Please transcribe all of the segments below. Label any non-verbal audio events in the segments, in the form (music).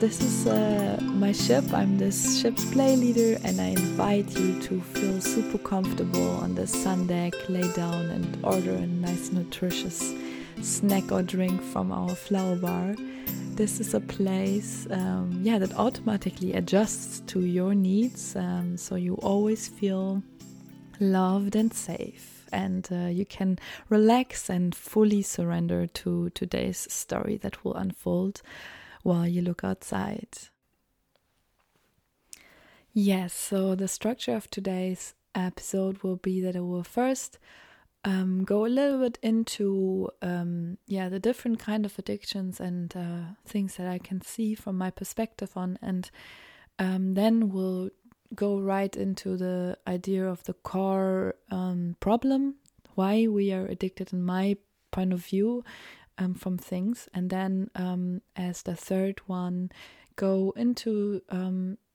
this is uh, my ship. I'm this ship's play leader, and I invite you to feel super comfortable on the sun deck, lay down, and order a nice, nutritious snack or drink from our flower bar. This is a place um, yeah that automatically adjusts to your needs um, so you always feel loved and safe. And uh, you can relax and fully surrender to today's story that will unfold while you look outside. Yes so the structure of today's episode will be that i will first um, go a little bit into um, yeah the different kind of addictions and uh, things that I can see from my perspective on, and um, then we'll go right into the idea of the core um, problem, why we are addicted, in my point of view, um, from things, and then um, as the third one, go into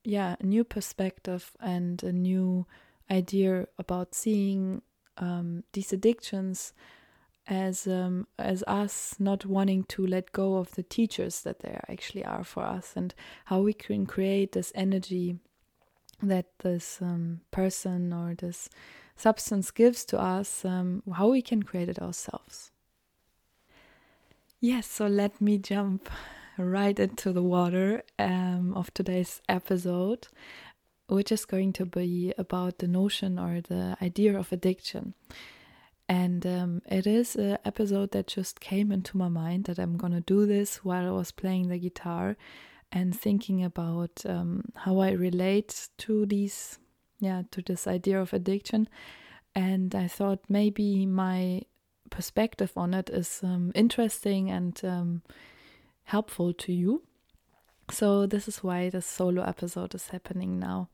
yeah a new perspective and a new idea about seeing um, these addictions as um, as us not wanting to let go of the teachers that they actually are for us, and how we can create this energy that this um, person or this substance gives to us, um, how we can create it ourselves. Yes, so let me jump right into the water um, of today's episode which is going to be about the notion or the idea of addiction. And um, it is an episode that just came into my mind that I'm gonna do this while I was playing the guitar and thinking about um, how I relate to these, yeah, to this idea of addiction. And I thought maybe my perspective on it is um, interesting and um, helpful to you. So, this is why the solo episode is happening now.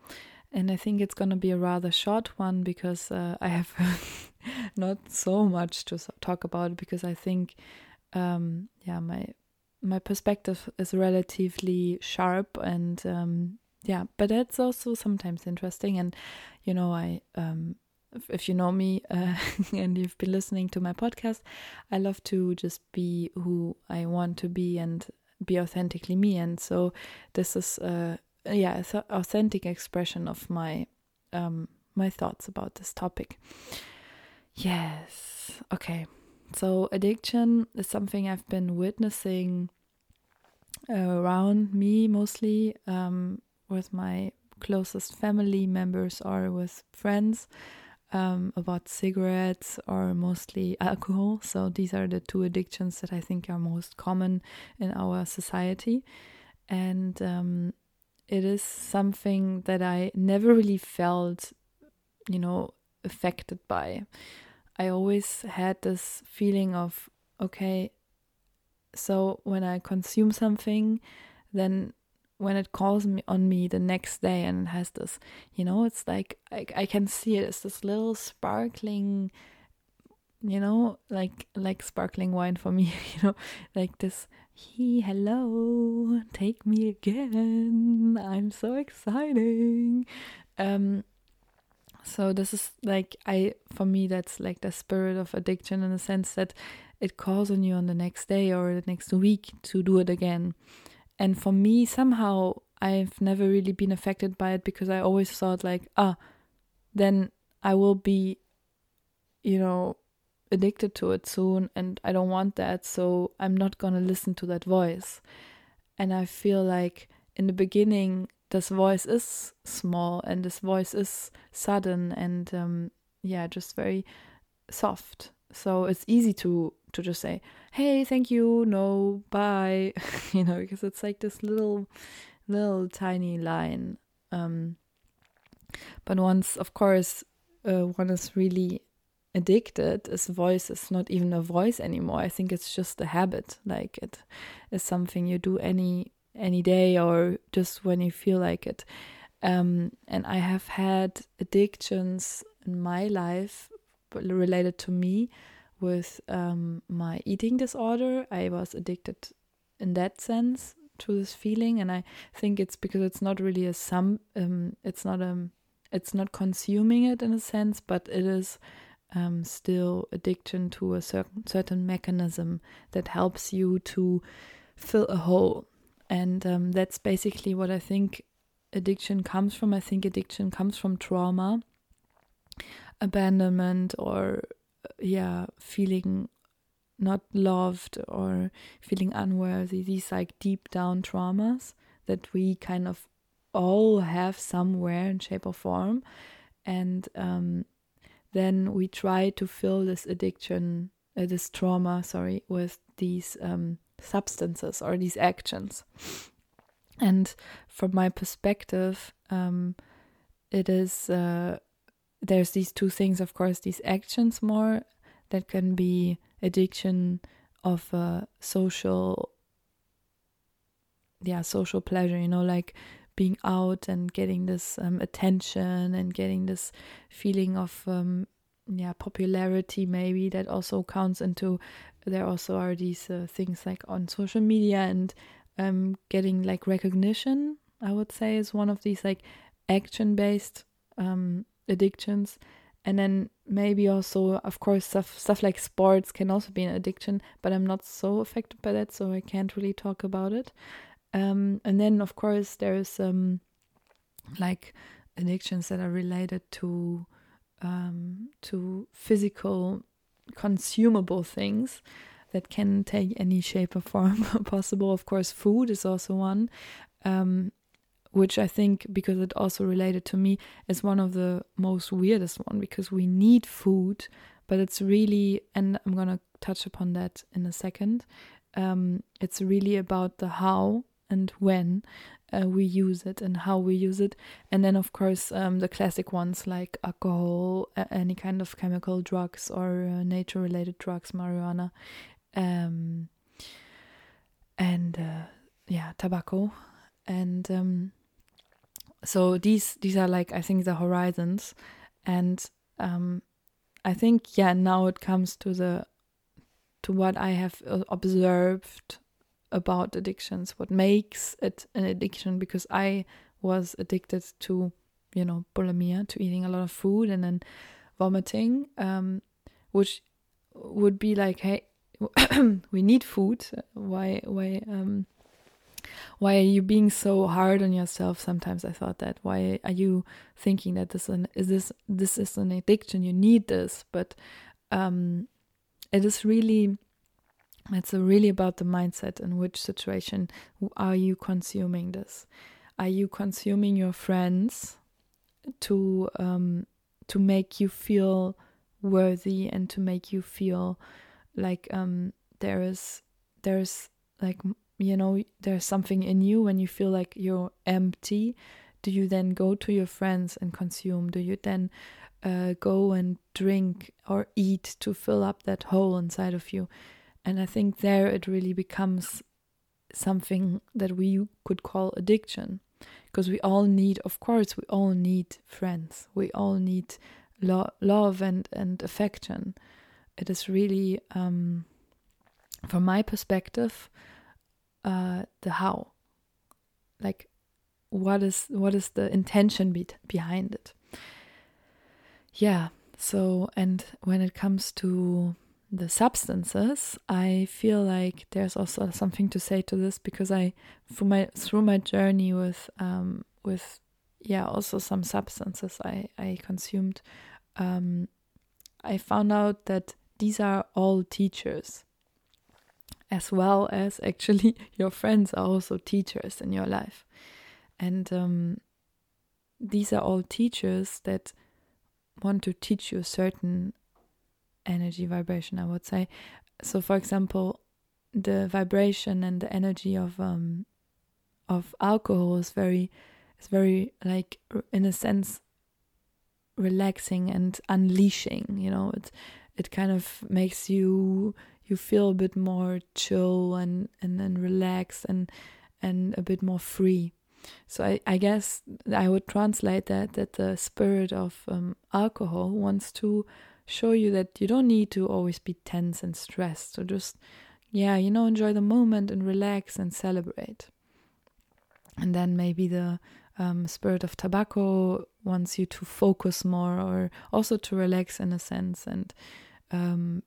And I think it's going to be a rather short one because uh, I have (laughs) not so much to talk about because I think, um, yeah, my my perspective is relatively sharp and um, yeah, but that's also sometimes interesting. And you know, I um, if, you know me uh, (laughs) and you've been listening to my podcast, I love to just be who I want to be and be authentically me. And so this is uh yeah an authentic expression of my um my thoughts about this topic. Yes. Okay. So addiction is something i've been witnessing around me mostly um with my closest family members or with friends um, about cigarettes or mostly alcohol. So these are the two addictions that I think are most common in our society. And um, it is something that I never really felt, you know, affected by. I always had this feeling of, okay, so when I consume something, then when it calls me on me the next day and it has this you know it's like I, I can see it. It's this little sparkling you know like like sparkling wine for me (laughs) you know like this he hello take me again. I'm so exciting. Um so this is like i for me that's like the spirit of addiction in the sense that it calls on you on the next day or the next week to do it again and for me, somehow, I've never really been affected by it because I always thought, like, ah, then I will be, you know, addicted to it soon, and I don't want that. So I'm not going to listen to that voice. And I feel like in the beginning, this voice is small and this voice is sudden and, um, yeah, just very soft. So it's easy to to just say, "Hey, thank you, no, bye," (laughs) you know, because it's like this little, little tiny line. Um, but once, of course, uh, one is really addicted, his voice is not even a voice anymore. I think it's just a habit. Like it is something you do any any day or just when you feel like it. Um, and I have had addictions in my life related to me with um, my eating disorder. I was addicted in that sense to this feeling, and I think it's because it's not really a sum. Um, it's not a it's not consuming it in a sense, but it is um, still addiction to a certain certain mechanism that helps you to fill a hole, and um, that's basically what I think addiction comes from. I think addiction comes from trauma, abandonment, or yeah, feeling not loved or feeling unworthy. These like deep down traumas that we kind of all have somewhere in shape or form, and um, then we try to fill this addiction, uh, this trauma, sorry, with these um, substances or these actions. And from my perspective, um, it is uh, there's these two things, of course, these actions more that can be addiction of uh, social, yeah, social pleasure. You know, like being out and getting this um, attention and getting this feeling of um, yeah popularity maybe that also counts into there also are these uh, things like on social media and um, getting like recognition i would say is one of these like action based um, addictions. And then maybe also of course stuff stuff like sports can also be an addiction but i'm not so affected by that so i can't really talk about it. Um, and then of course there's um, like addictions that are related to um, to physical consumable things that can take any shape or form (laughs) possible. Of course, food is also one, um, which I think because it also related to me is one of the most weirdest one because we need food, but it's really and I'm gonna touch upon that in a second. Um, it's really about the how and when uh, we use it and how we use it. And then, of course, um, the classic ones like alcohol, any kind of chemical drugs or uh, nature related drugs, marijuana, um, and uh, yeah, tobacco. And um, so these these are like I think the horizons, and um, I think yeah now it comes to the to what I have uh, observed about addictions, what makes it an addiction, because I was addicted to, you know, bulimia, to eating a lot of food and then vomiting, um, which would be like, hey, (coughs) we need food. Why, why, um, why are you being so hard on yourself? Sometimes I thought that. Why are you thinking that this an, is this this is an addiction? You need this, but um, it is really it's really about the mindset in which situation are you consuming this? Are you consuming your friends to um, to make you feel worthy and to make you feel like um, there is there's like you know there's something in you when you feel like you're empty do you then go to your friends and consume do you then uh, go and drink or eat to fill up that hole inside of you and I think there it really becomes something that we could call addiction. Because we all need, of course, we all need friends. We all need lo- love and, and affection. It is really, um, from my perspective, uh, the how. Like, what is what is the intention be- behind it? Yeah. So, and when it comes to the substances, I feel like there's also something to say to this because I, through my through my journey with um with yeah also some substances I I consumed, um, I found out that these are all teachers, as well as actually (laughs) your friends are also teachers in your life, and um, these are all teachers that want to teach you a certain energy vibration i would say. So for example the vibration and the energy of um of alcohol is very is very like in a sense relaxing and unleashing you know? It it kind of makes you you feel a bit more chill and and then relaxed and and a bit more free so I, I guess I would translate that that the spirit of um, alcohol wants to show you that you don't need to always be tense and stressed. So just, yeah, you know, enjoy the moment and relax and celebrate. And then maybe the um, spirit of tobacco wants you to focus more or also to relax in a sense and um,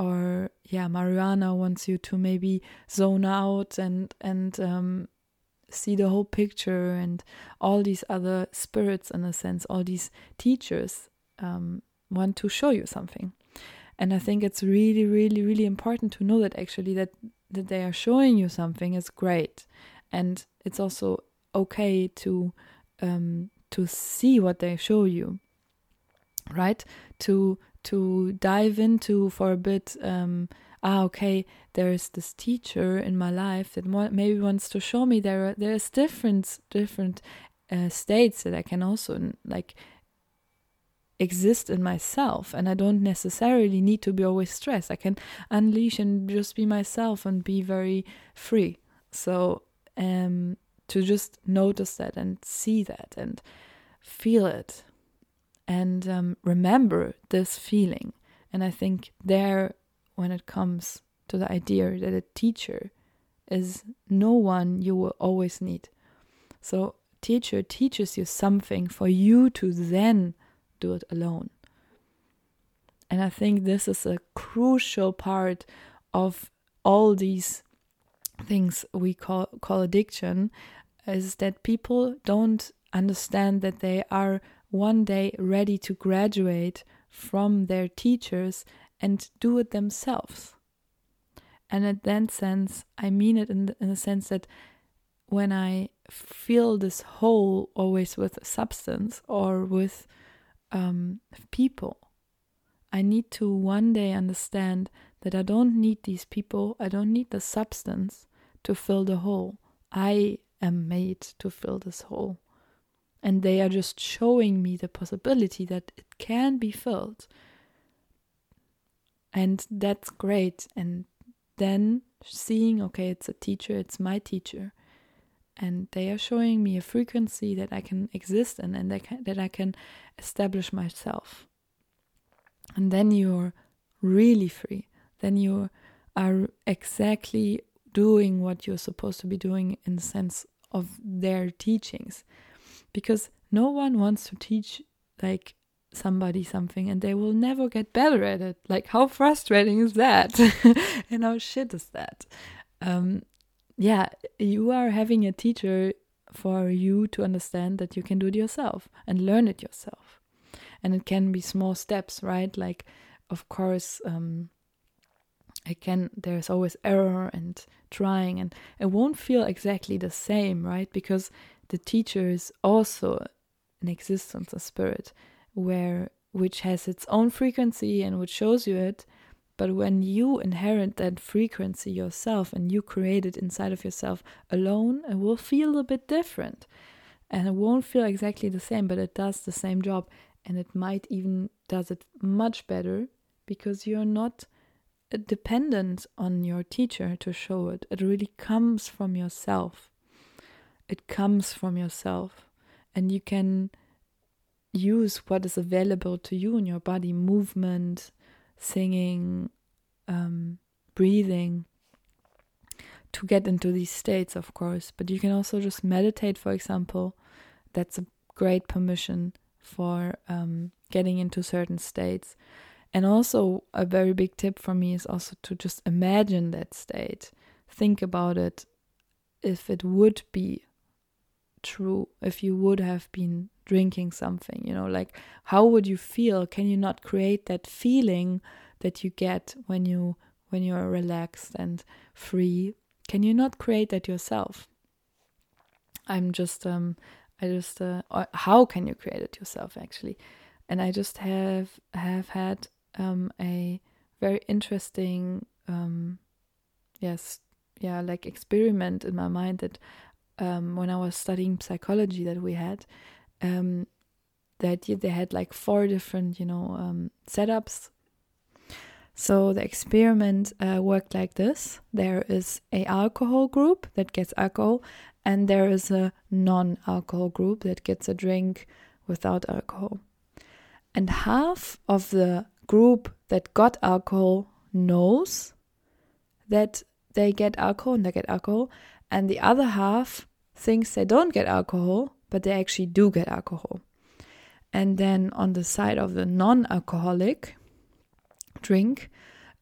or yeah marijuana wants you to maybe zone out and and um, see the whole picture and all these other spirits in a sense all these teachers um, want to show you something. And i think it's really really really important to know that actually that that they are showing you something is great. And it's also okay to um, to see what they show you right? To to dive into for a bit um, ah okay there's this teacher in my life that maybe wants to show me there are, there's different different uh, states that I can also like exist in myself and I don't necessarily need to be always stressed. I can unleash and just be myself and be very free. So um to just notice that and see that and feel it and um, remember this feeling. And I think there, when it comes to the idea that a teacher is no one you will always need. So, teacher teaches you something for you to then do it alone. And I think this is a crucial part of all these things we call call addiction is that people don't understand that they are one day ready to graduate from their teachers and do it themselves. And in that sense, I mean it in the, in the sense that when I fill this hole always with substance or with um, people, I need to one day understand that I don't need these people, I don't need the substance to fill the hole. I am made to fill this hole and they are just showing me the possibility that it can be filled. And that's great. And then seeing okay it's a teacher it's my teacher. And they are showing me a frequency that I can exist in and that, can, that I can establish myself. And then you're really free. Then you are exactly doing what you're supposed to be doing in the sense of their teachings because no one wants to teach like somebody something and they will never get better at it. Like, how frustrating is that? (laughs) and how shit is that? Um, yeah, you are having a teacher for you to understand that you can do it yourself and learn it yourself. And it can be small steps, right? Like, of course, um, it can, there's always error and trying, and it won't feel exactly the same, right? Because the teacher is also an existence, a spirit, where which has its own frequency and which shows you it. But when you inherit that frequency yourself and you create it inside of yourself alone, it will feel a bit different. And it won't feel exactly the same, but it does the same job. And it might even does it much better because you're not dependent on your teacher to show it. It really comes from yourself it comes from yourself. And you can use what is available to you in your body movement singing um, breathing to get into these states of course. But you can also just meditate for example. That's a great permission for um, getting into certain states. And also a very big tip for me is also to just imagine that state. Think about it. If it would be true if you would have been drinking something you know like how would you feel? Can you not create that feeling that you get when you when you are relaxed and free? Can you not create that yourself? I'm just um i just uh, how can you create it yourself actually? And i just have have had um a very interesting um yes yeah like experiment in my mind that um, when I was studying psychology that we had, um, that they had like four different, you know, um, setups. So the experiment uh, worked like this: there is a alcohol group that gets alcohol, and there is a non-alcohol group that gets a drink without alcohol. And half of the group that got alcohol knows that they get alcohol and they get alcohol, and the other half thinks they don't get alcohol but they actually do get alcohol. And then on the side of the non alcoholic drink,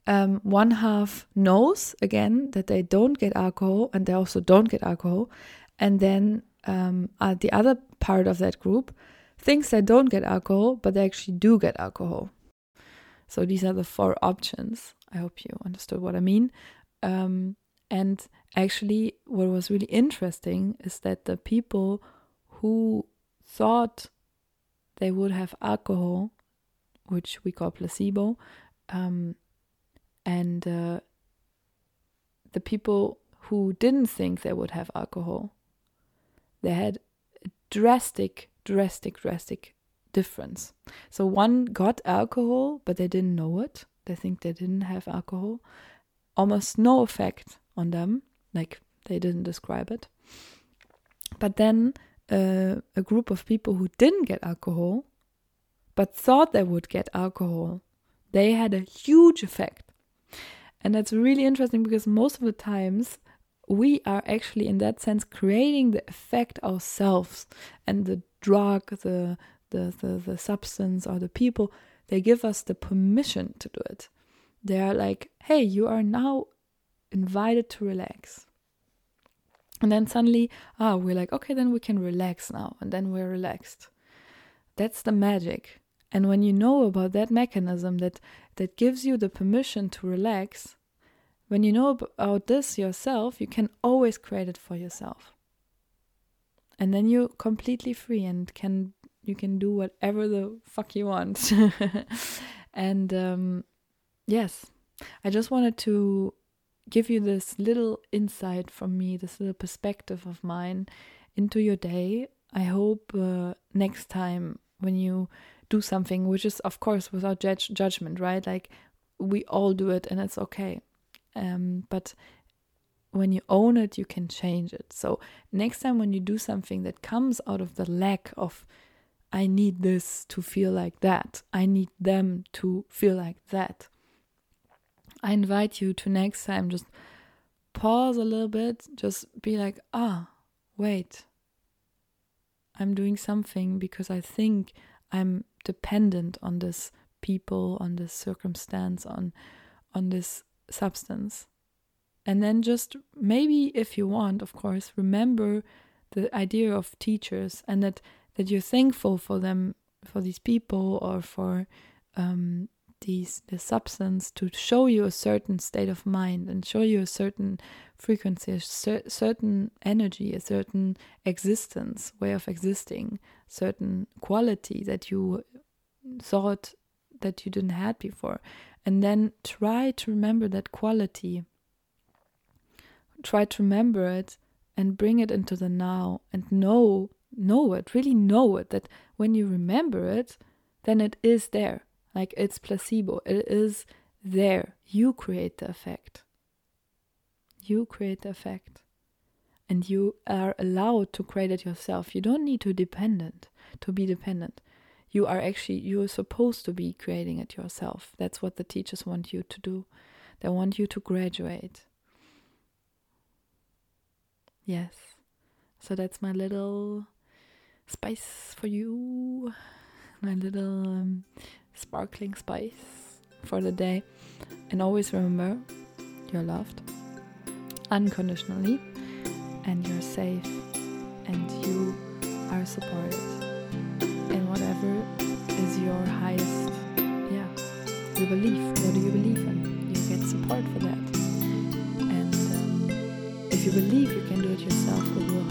um, one half knows again that they don't get alcohol and they also don't get alcohol. And then um, uh, the other part of that group thinks they don't get alcohol, but they actually do get alcohol. So these are the four options. I hope you understood what I mean. Um, and actually, what was really interesting is that the people who thought they would have alcohol, which we call placebo, um, and uh, the people who didn't think they would have alcohol, they had a drastic, drastic, drastic difference. So one got alcohol, but they didn't know it. They think they didn't have alcohol. Almost no effect on them, like they didn't describe it. But then uh, a group of people who didn't get alcohol, but thought they would get alcohol, they had a huge effect. And that's really interesting because most of the times we are actually, in that sense, creating the effect ourselves. And the drug, the, the, the, the substance, or the people, they give us the permission to do it. They are like, hey, you are now invited to relax. And then suddenly, ah, we're like, okay, then we can relax now. And then we're relaxed. That's the magic. And when you know about that mechanism that that gives you the permission to relax, when you know about this yourself, you can always create it for yourself. And then you're completely free and can you can do whatever the fuck you want. (laughs) and um, yes, I just wanted to give you this little insight from me, this little perspective of mine into your day. I hope uh, next time when you do something, which is, of course, without judge- judgment, right? Like we all do it and it's okay. Um, but when you own it, you can change it. So next time when you do something that comes out of the lack of, I need this to feel like that, I need them to feel like that I invite you to next time just pause a little bit, just be like, ah, wait, I'm doing something because I think I'm dependent on this people, on this circumstance, on on this substance. And then just maybe if you want, of course, remember the idea of teachers and that that you're thankful for them, for these people or for um, these the substance to show you a certain state of mind and show you a certain frequency, a cer certain energy, a certain existence, way of existing, certain quality that you thought that you didn't had before, and then try to remember that quality. Try to remember it and bring it into the now and know know it, really know it that when you remember it, then it is there like it's placebo. It is there. You create the effect. You create the effect. And you are allowed to create it yourself. You don't need to dependent to be dependent. You are actually you're supposed to be creating it yourself. That's what the teachers want you to do. They want you to graduate. Yes. So that's my little spice for you. My little um, sparkling spice for the day. And always remember you're loved unconditionally and you're safe and you are supported in whatever is your highest yeah you believe what do you believe in? You get support for that. And um, if you believe you can do it yourself it will